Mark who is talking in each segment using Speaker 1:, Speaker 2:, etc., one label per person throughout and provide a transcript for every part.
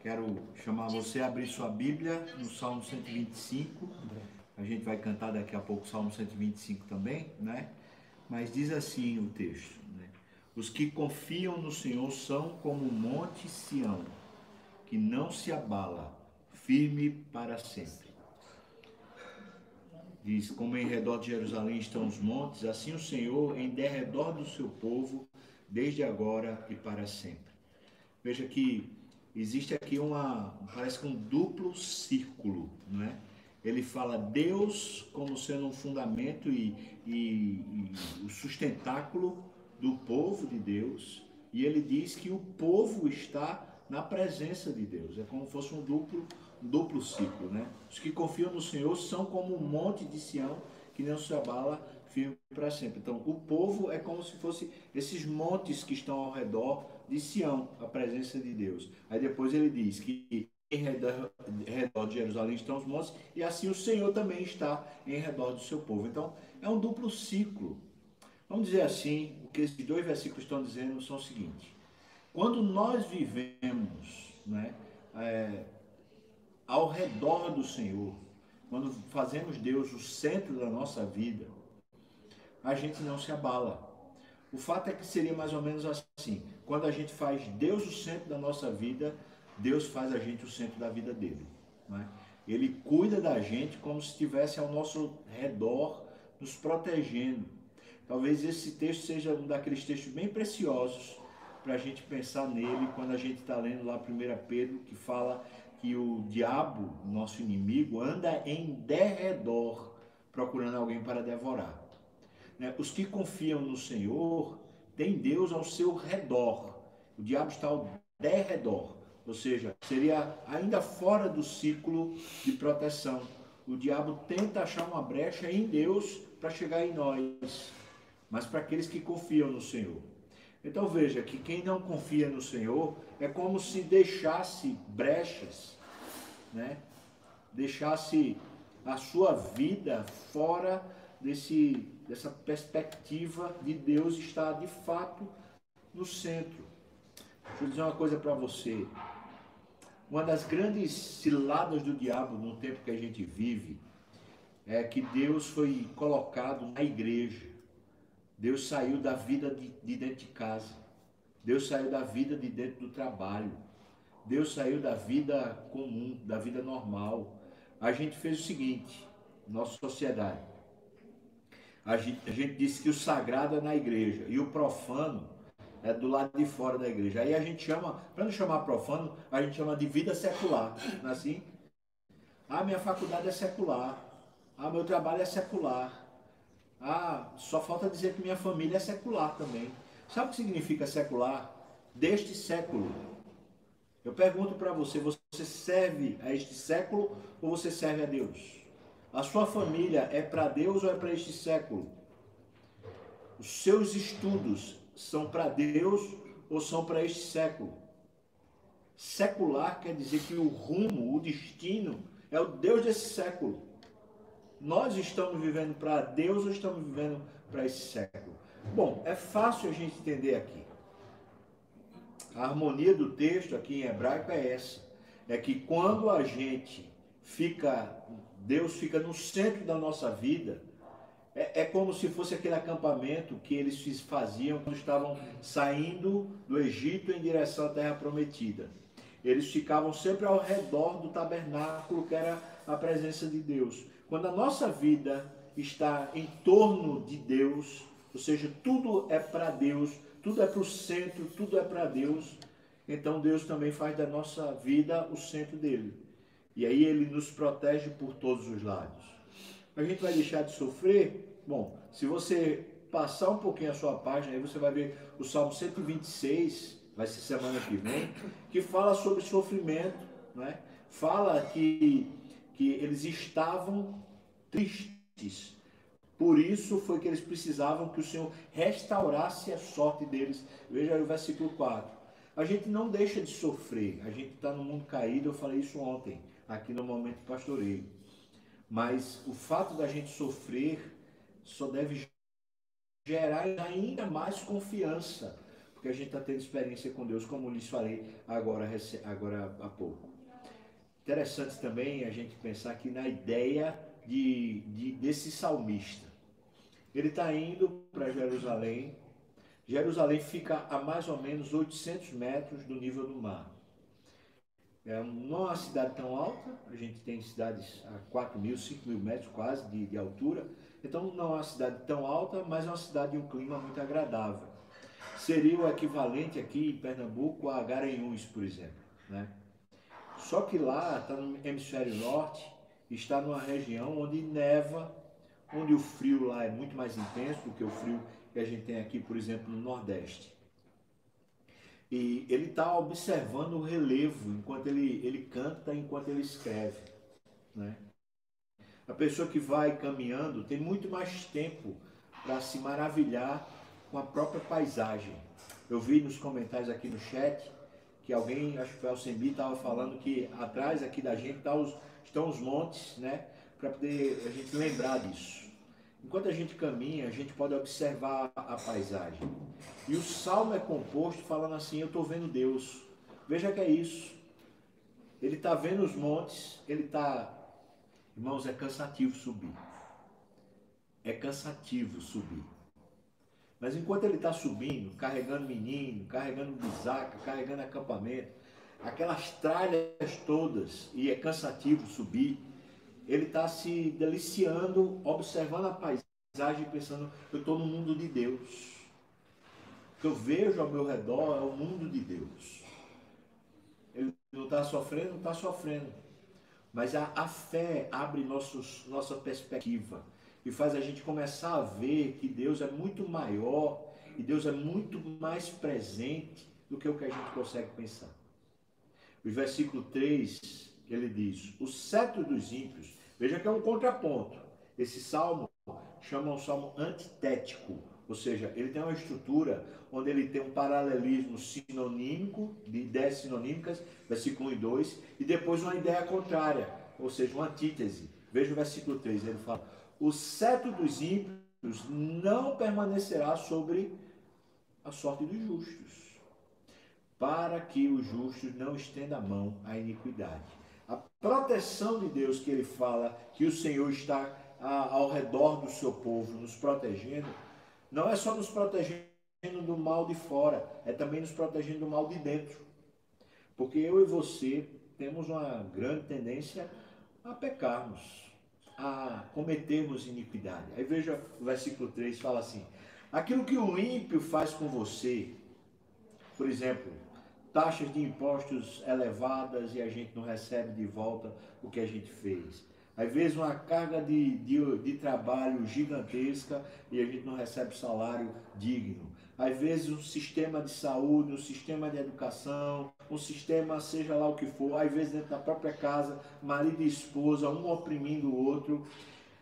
Speaker 1: Quero chamar você a abrir sua Bíblia no Salmo 125. A gente vai cantar daqui a pouco o Salmo 125 também, né? Mas diz assim o texto: né? Os que confiam no Senhor são como o monte Sião, que não se abala, firme para sempre. Diz: Como em redor de Jerusalém estão os montes, assim o Senhor em derredor do seu povo, desde agora e para sempre. Veja que existe aqui uma, parece que um duplo círculo, não é? Ele fala Deus como sendo um fundamento e, e, e o sustentáculo do povo de Deus, e ele diz que o povo está na presença de Deus. É como se fosse um duplo, um duplo ciclo, né? Os que confiam no Senhor são como um monte de Sião que não se abala firme para sempre. Então, o povo é como se fosse esses montes que estão ao redor de Sião, a presença de Deus. Aí depois ele diz que em redor, redor de Jerusalém estão os montes, e assim o Senhor também está em redor do seu povo. Então, é um duplo ciclo. Vamos dizer assim, o que esses dois versículos estão dizendo são o seguinte: quando nós vivemos né, é, ao redor do Senhor, quando fazemos Deus o centro da nossa vida, a gente não se abala. O fato é que seria mais ou menos assim: quando a gente faz Deus o centro da nossa vida, Deus faz a gente o centro da vida dele. É? Ele cuida da gente como se estivesse ao nosso redor, nos protegendo. Talvez esse texto seja um daqueles textos bem preciosos para a gente pensar nele quando a gente está lendo lá 1 Pedro, que fala que o diabo, nosso inimigo, anda em derredor procurando alguém para devorar. Né? Os que confiam no Senhor têm Deus ao seu redor. O diabo está ao derredor, ou seja, seria ainda fora do ciclo de proteção. O diabo tenta achar uma brecha em Deus para chegar em nós, mas para aqueles que confiam no Senhor. Então veja que quem não confia no Senhor é como se deixasse brechas, né? deixasse a sua vida fora desse, dessa perspectiva de Deus estar de fato no centro. Deixa eu dizer uma coisa para você. Uma das grandes ciladas do diabo no tempo que a gente vive é que Deus foi colocado na igreja. Deus saiu da vida de, de dentro de casa. Deus saiu da vida de dentro do trabalho. Deus saiu da vida comum, da vida normal. A gente fez o seguinte, nossa sociedade. A gente, a gente disse que o sagrado é na igreja e o profano é do lado de fora da igreja. Aí a gente chama, para não chamar profano, a gente chama de vida secular. Não é assim? Ah, minha faculdade é secular. Ah, meu trabalho é secular. Ah, só falta dizer que minha família é secular também. Sabe o que significa secular? Deste século. Eu pergunto para você, você serve a este século ou você serve a Deus? A sua família é para Deus ou é para este século? Os seus estudos são para Deus ou são para este século? Secular quer dizer que o rumo, o destino é o Deus desse século. Nós estamos vivendo para Deus ou estamos vivendo para esse século? Bom, é fácil a gente entender aqui. A harmonia do texto aqui em hebraico é essa: é que quando a gente fica Deus fica no centro da nossa vida. É, é, como se fosse aquele acampamento que eles faziam quando estavam saindo do Egito em direção à Terra Prometida. Eles ficavam sempre ao redor do tabernáculo, que era a presença de Deus. Quando a nossa vida está em torno de Deus, ou seja, tudo é para Deus, tudo é para o centro, tudo é para Deus, então Deus também faz da nossa vida o centro dele. E aí ele nos protege por todos os lados. A gente vai deixar de sofrer? Bom, se você passar um pouquinho a sua página, aí você vai ver o Salmo 126, vai ser semana que vem, que fala sobre sofrimento, né? fala que, que eles estavam tristes. Por isso foi que eles precisavam que o Senhor restaurasse a sorte deles. Veja aí o versículo 4. A gente não deixa de sofrer, a gente está no mundo caído, eu falei isso ontem aqui no momento pastoreio. Mas o fato da gente sofrer só deve gerar ainda mais confiança. Porque a gente está tendo experiência com Deus, como lhes falei agora, agora há pouco. Interessante também a gente pensar aqui na ideia de, de desse salmista. Ele está indo para Jerusalém. Jerusalém fica a mais ou menos 800 metros do nível do mar. É não é uma cidade tão alta, a gente tem cidades a 4 mil, 5 mil metros quase de, de altura, então não é uma cidade tão alta, mas é uma cidade de um clima muito agradável. Seria o equivalente aqui em Pernambuco a Garanhuns, por exemplo. Né? Só que lá está no hemisfério norte, está numa região onde neva, onde o frio lá é muito mais intenso do que o frio que a gente tem aqui, por exemplo, no Nordeste. E ele está observando o relevo enquanto ele, ele canta, enquanto ele escreve. Né? A pessoa que vai caminhando tem muito mais tempo para se maravilhar com a própria paisagem. Eu vi nos comentários aqui no chat que alguém, acho que foi o Sembi, estava falando que atrás aqui da gente tá os, estão os montes, né? Para poder a gente lembrar disso. Enquanto a gente caminha, a gente pode observar a paisagem. E o salmo é composto falando assim: Eu estou vendo Deus. Veja que é isso. Ele está vendo os montes, ele está. Irmãos, é cansativo subir. É cansativo subir. Mas enquanto ele está subindo, carregando menino, carregando bisaca, carregando acampamento, aquelas tralhas todas, e é cansativo subir, ele está se deliciando, observando a paisagem, pensando, eu estou no mundo de Deus. Que eu vejo ao meu redor é o mundo de Deus. Ele não está sofrendo, não está sofrendo. Mas a, a fé abre nossos, nossa perspectiva e faz a gente começar a ver que Deus é muito maior e Deus é muito mais presente do que o que a gente consegue pensar. O versículo 3, ele diz: O cetro dos ímpios Veja que é um contraponto. Esse salmo chama um salmo antitético, ou seja, ele tem uma estrutura onde ele tem um paralelismo sinonímico, de ideias sinonímicas, versículo 1 e 2, e depois uma ideia contrária, ou seja, uma antítese. Veja o versículo 3, ele fala: O cetro dos ímpios não permanecerá sobre a sorte dos justos, para que os justos não estendam a mão à iniquidade a proteção de Deus que ele fala, que o Senhor está ao redor do seu povo, nos protegendo, não é só nos protegendo do mal de fora, é também nos protegendo do mal de dentro. Porque eu e você temos uma grande tendência a pecarmos, a cometermos iniquidade. Aí veja o versículo 3, fala assim: aquilo que o ímpio faz com você, por exemplo, taxas de impostos elevadas e a gente não recebe de volta o que a gente fez. Às vezes uma carga de, de, de trabalho gigantesca e a gente não recebe salário digno. Às vezes um sistema de saúde, um sistema de educação, um sistema seja lá o que for, às vezes dentro da própria casa, marido e esposa, um oprimindo o outro.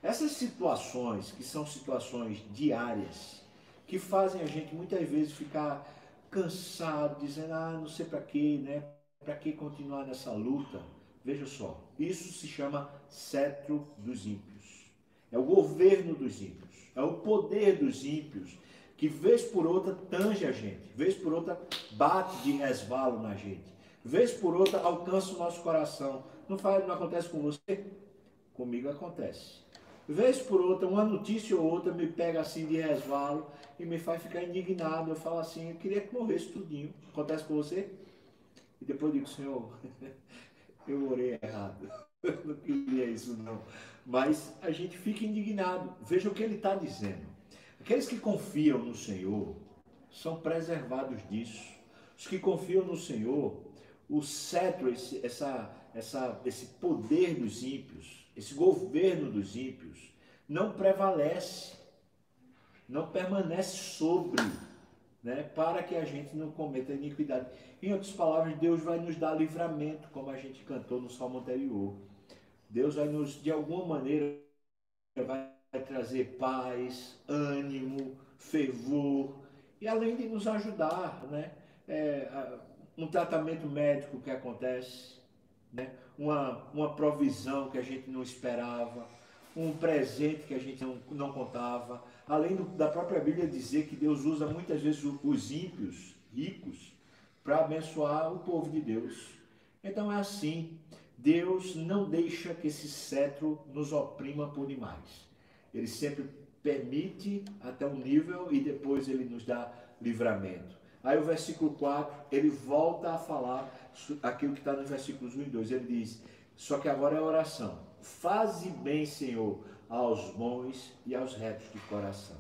Speaker 1: Essas situações, que são situações diárias, que fazem a gente muitas vezes ficar cansado, dizendo, ah, não sei para quê, né? Para que continuar nessa luta? Veja só, isso se chama cetro dos ímpios. É o governo dos ímpios, é o poder dos ímpios que vez por outra tange a gente, vez por outra bate de resvalo na gente, vez por outra alcança o nosso coração. Não faz, não acontece com você? Comigo acontece. Vez por outra, uma notícia ou outra me pega assim de resvalo e me faz ficar indignado. Eu falo assim, eu queria que morresse tudinho. Acontece com você? E depois eu digo, Senhor, eu orei errado. Eu não queria isso não. Mas a gente fica indignado. Veja o que ele está dizendo. Aqueles que confiam no Senhor são preservados disso. Os que confiam no Senhor, o cetro, esse, essa, essa, esse poder dos ímpios, esse governo dos ímpios, não prevalece não permanece sobre, né, para que a gente não cometa iniquidade. Em outras palavras, Deus vai nos dar livramento, como a gente cantou no salmo anterior. Deus vai nos, de alguma maneira, vai trazer paz, ânimo, fervor, e além de nos ajudar, né, é, um tratamento médico que acontece, né, uma, uma provisão que a gente não esperava, um presente que a gente não, não contava, além do, da própria Bíblia dizer que Deus usa muitas vezes os ímpios, ricos para abençoar o povo de Deus. Então é assim. Deus não deixa que esse cetro nos oprima por demais. Ele sempre permite até um nível e depois ele nos dá livramento. Aí o versículo 4, ele volta a falar aquilo que está nos versículos 1 e 2. Ele diz: Só que agora é oração. Faze bem, Senhor, aos bons e aos retos de coração.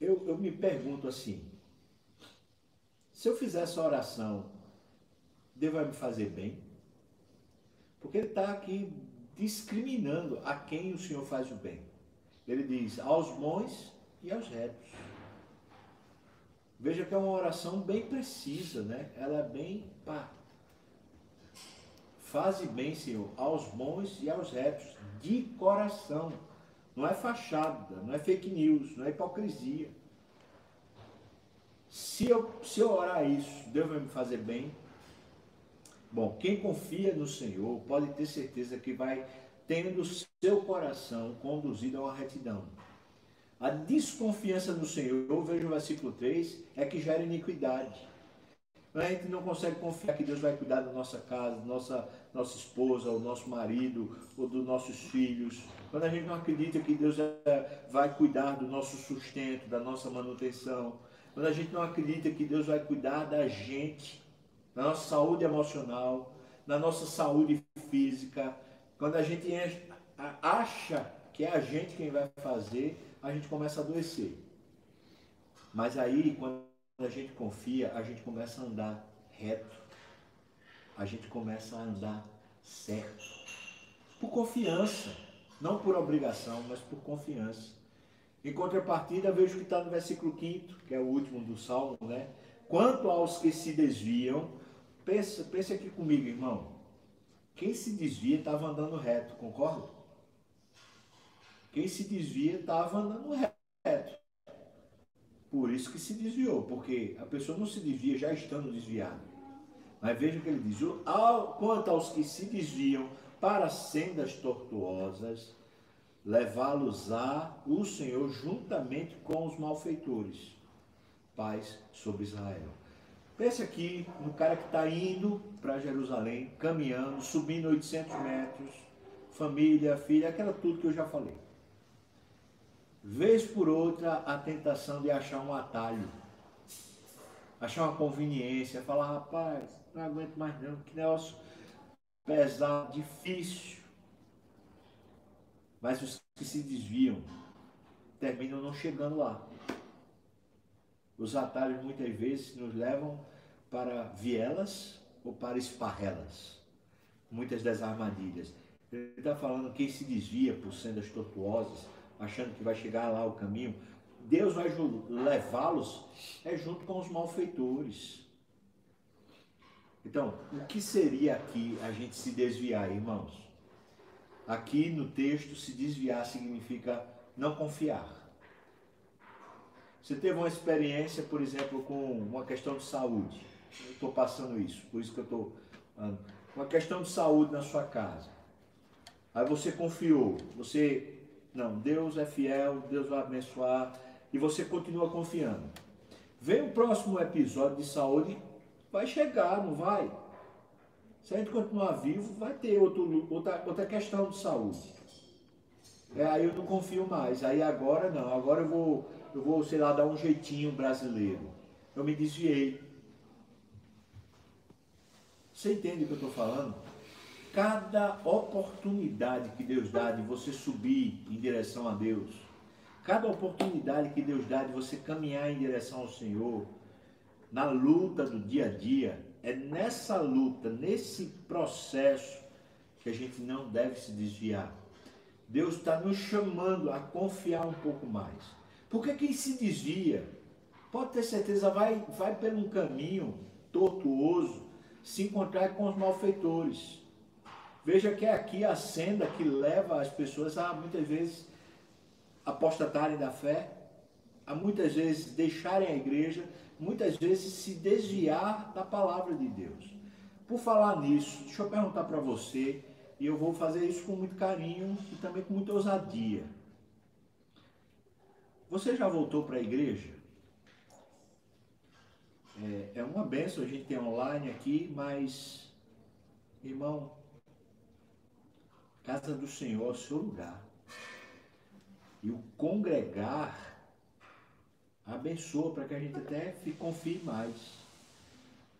Speaker 1: Eu, eu me pergunto assim: se eu fizer essa oração, Deus vai me fazer bem? Porque ele está aqui discriminando a quem o Senhor faz o bem. Ele diz aos bons e aos retos. Veja que é uma oração bem precisa, né? Ela é bem pá. Faze bem, Senhor, aos bons e aos retos, de coração. Não é fachada, não é fake news, não é hipocrisia. Se eu, se eu orar isso, Deus vai me fazer bem. Bom, quem confia no Senhor pode ter certeza que vai tendo seu coração conduzido a uma retidão. A desconfiança no Senhor, veja o versículo 3, é que gera iniquidade. A gente não consegue confiar que Deus vai cuidar da nossa casa, da nossa, nossa esposa, ou nosso marido, ou dos nossos filhos. Quando a gente não acredita que Deus é, vai cuidar do nosso sustento, da nossa manutenção. Quando a gente não acredita que Deus vai cuidar da gente, da nossa saúde emocional, da nossa saúde física. Quando a gente acha que é a gente quem vai fazer, a gente começa a adoecer. Mas aí, quando a gente confia, a gente começa a andar reto. A gente começa a andar certo. Por confiança. Não por obrigação, mas por confiança. Em contrapartida, vejo que está no versículo 5, que é o último do Salmo, né? Quanto aos que se desviam, pensa, pensa aqui comigo, irmão. Quem se desvia estava andando reto, concorda? Quem se desvia estava andando reto. Por isso que se desviou, porque a pessoa não se desvia já estando desviada. Mas veja o que ele diz: quanto aos que se desviam para sendas tortuosas, levá-los-á o Senhor juntamente com os malfeitores. Paz sobre Israel. Pense aqui no cara que está indo para Jerusalém, caminhando, subindo 800 metros, família, filha, aquela tudo que eu já falei. Vez por outra, a tentação de achar um atalho, achar uma conveniência, falar, rapaz, não aguento mais não, que negócio pesado, difícil. Mas os que se desviam terminam não chegando lá. Os atalhos muitas vezes nos levam para vielas ou para esparrelas. Muitas das armadilhas. Ele está falando quem se desvia por sendas tortuosas, achando que vai chegar lá o caminho. Deus vai levá-los é junto com os malfeitores. Então, o que seria aqui a gente se desviar, irmãos? Aqui no texto, se desviar significa não confiar. Você teve uma experiência, por exemplo, com uma questão de saúde. Eu estou passando isso, por isso que eu estou. Uma questão de saúde na sua casa. Aí você confiou, você. Não, Deus é fiel, Deus vai abençoar, e você continua confiando. Vem o próximo episódio de saúde, vai chegar, não vai? Se a gente continuar vivo, vai ter outro, outra, outra questão de saúde. É, aí eu não confio mais. Aí agora não. Agora eu vou, eu vou, sei lá, dar um jeitinho brasileiro. Eu me desviei. Você entende o que eu estou falando? Cada oportunidade que Deus dá de você subir em direção a Deus, cada oportunidade que Deus dá de você caminhar em direção ao Senhor, na luta do dia a dia, é nessa luta, nesse processo, que a gente não deve se desviar. Deus está nos chamando a confiar um pouco mais. Porque quem se desvia, pode ter certeza, vai, vai por um caminho tortuoso, se encontrar com os malfeitores. Veja que é aqui a senda que leva as pessoas a muitas vezes apostatarem da fé, a muitas vezes deixarem a igreja, muitas vezes se desviar da palavra de Deus. Por falar nisso, deixa eu perguntar para você, e eu vou fazer isso com muito carinho e também com muita ousadia. Você já voltou para a igreja? é, é uma benção a gente ter online aqui, mas, irmão, casa do Senhor é o seu lugar. E o congregar abençoa para que a gente até confie mais.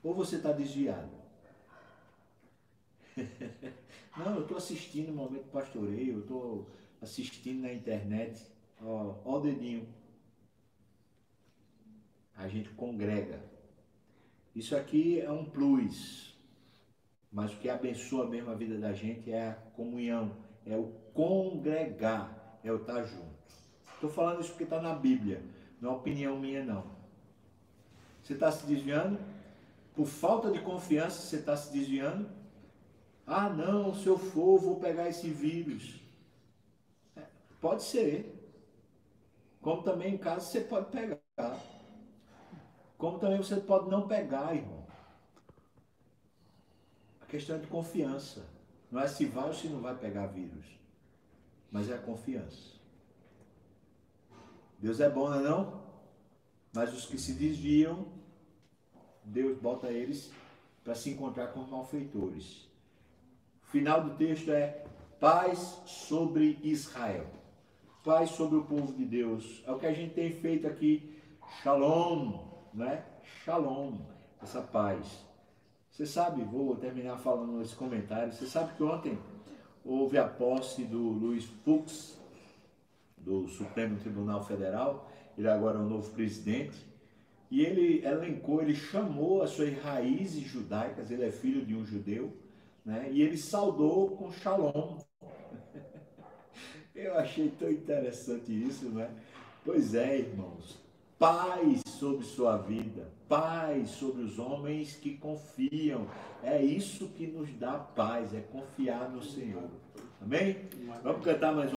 Speaker 1: Ou você está desviado? Não, eu estou assistindo o momento pastoreio, eu estou assistindo na internet. Ó, ó o dedinho. A gente congrega. Isso aqui é um plus. Mas o que abençoa mesmo a vida da gente é a comunhão, é o congregar, é o estar junto. Estou falando isso porque está na Bíblia, não é opinião minha não. Você está se desviando? Por falta de confiança, você está se desviando? Ah, não, se eu for, vou pegar esse vírus. É, pode ser. Como também em casa você pode pegar. Como também você pode não pegar, irmão. A questão é de confiança. Não é se vai ou se não vai pegar vírus. Mas é a confiança. Deus é bom, não é não? Mas os que se desviam, Deus bota eles para se encontrar com os malfeitores. O final do texto é paz sobre Israel. Paz sobre o povo de Deus. É o que a gente tem feito aqui. Shalom, né? Shalom, essa paz. Você sabe, vou terminar falando esse comentário. Você sabe que ontem houve a posse do Luiz Fux, do Supremo Tribunal Federal. Ele agora é o novo presidente. E ele elencou, ele chamou as suas raízes judaicas, ele é filho de um judeu, né? e ele saudou com shalom. Eu achei tão interessante isso, né? Pois é, irmãos, paz sobre sua vida, paz sobre os homens que confiam. É isso que nos dá paz, é confiar no Senhor. Amém? Vamos cantar mais um.